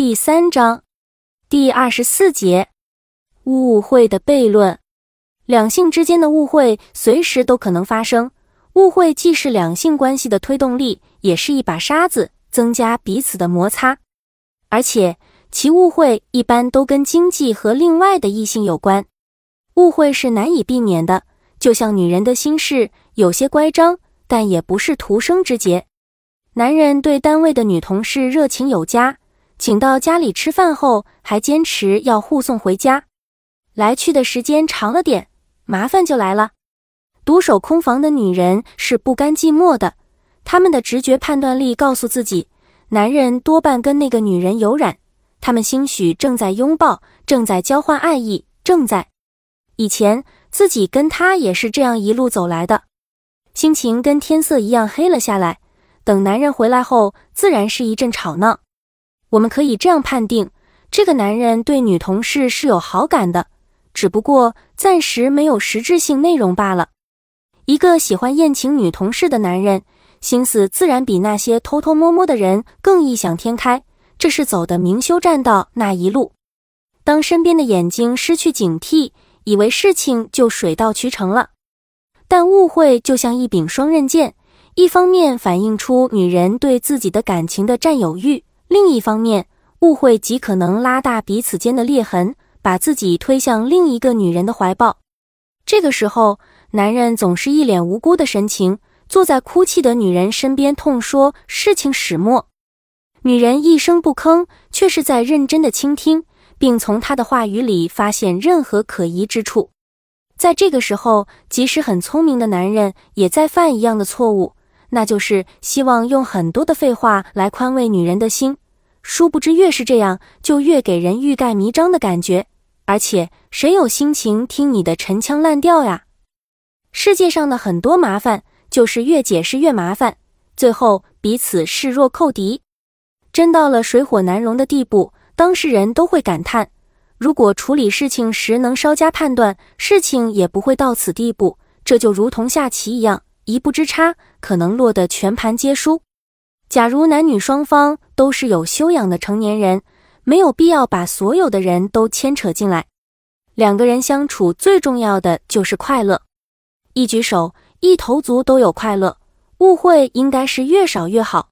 第三章第二十四节误会的悖论。两性之间的误会随时都可能发生，误会既是两性关系的推动力，也是一把沙子，增加彼此的摩擦。而且其误会一般都跟经济和另外的异性有关。误会是难以避免的，就像女人的心事，有些乖张，但也不是徒生之节。男人对单位的女同事热情有加，请到家里吃饭后，还坚持要护送回家，来去的时间长了点。麻烦就来了。独守空房的女人是不甘寂寞的，她们的直觉判断力告诉自己，男人多半跟那个女人有染，他们兴许正在拥抱，正在交换爱意，正在……以前自己跟他也是这样一路走来的，心情跟天色一样黑了下来。等男人回来后，自然是一阵吵闹。我们可以这样判定，这个男人对女同事是有好感的。只不过暂时没有实质性内容罢了。一个喜欢宴请女同事的男人，心思自然比那些偷偷摸摸的人更异想天开。这是走的明修栈道那一路。当身边的眼睛失去警惕，以为事情就水到渠成了。但误会就像一柄双刃剑，一方面反映出女人对自己的感情的占有欲，另一方面，误会极可能拉大彼此间的裂痕。把自己推向另一个女人的怀抱，这个时候，男人总是一脸无辜的神情，坐在哭泣的女人身边，痛说事情始末。女人一声不吭，却是在认真的倾听，并从他的话语里发现任何可疑之处。在这个时候，即使很聪明的男人也在犯一样的错误，那就是希望用很多的废话来宽慰女人的心。殊不知，越是这样，就越给人欲盖弥彰的感觉。而且，谁有心情听你的陈腔滥调呀？世界上的很多麻烦，就是越解释越麻烦，最后彼此视若寇敌。真到了水火难容的地步，当事人都会感叹：如果处理事情时能稍加判断，事情也不会到此地步。这就如同下棋一样，一步之差，可能落得全盘皆输。假如男女双方都是有修养的成年人，没有必要把所有的人都牵扯进来。两个人相处最重要的就是快乐，一举手一投足都有快乐，误会应该是越少越好。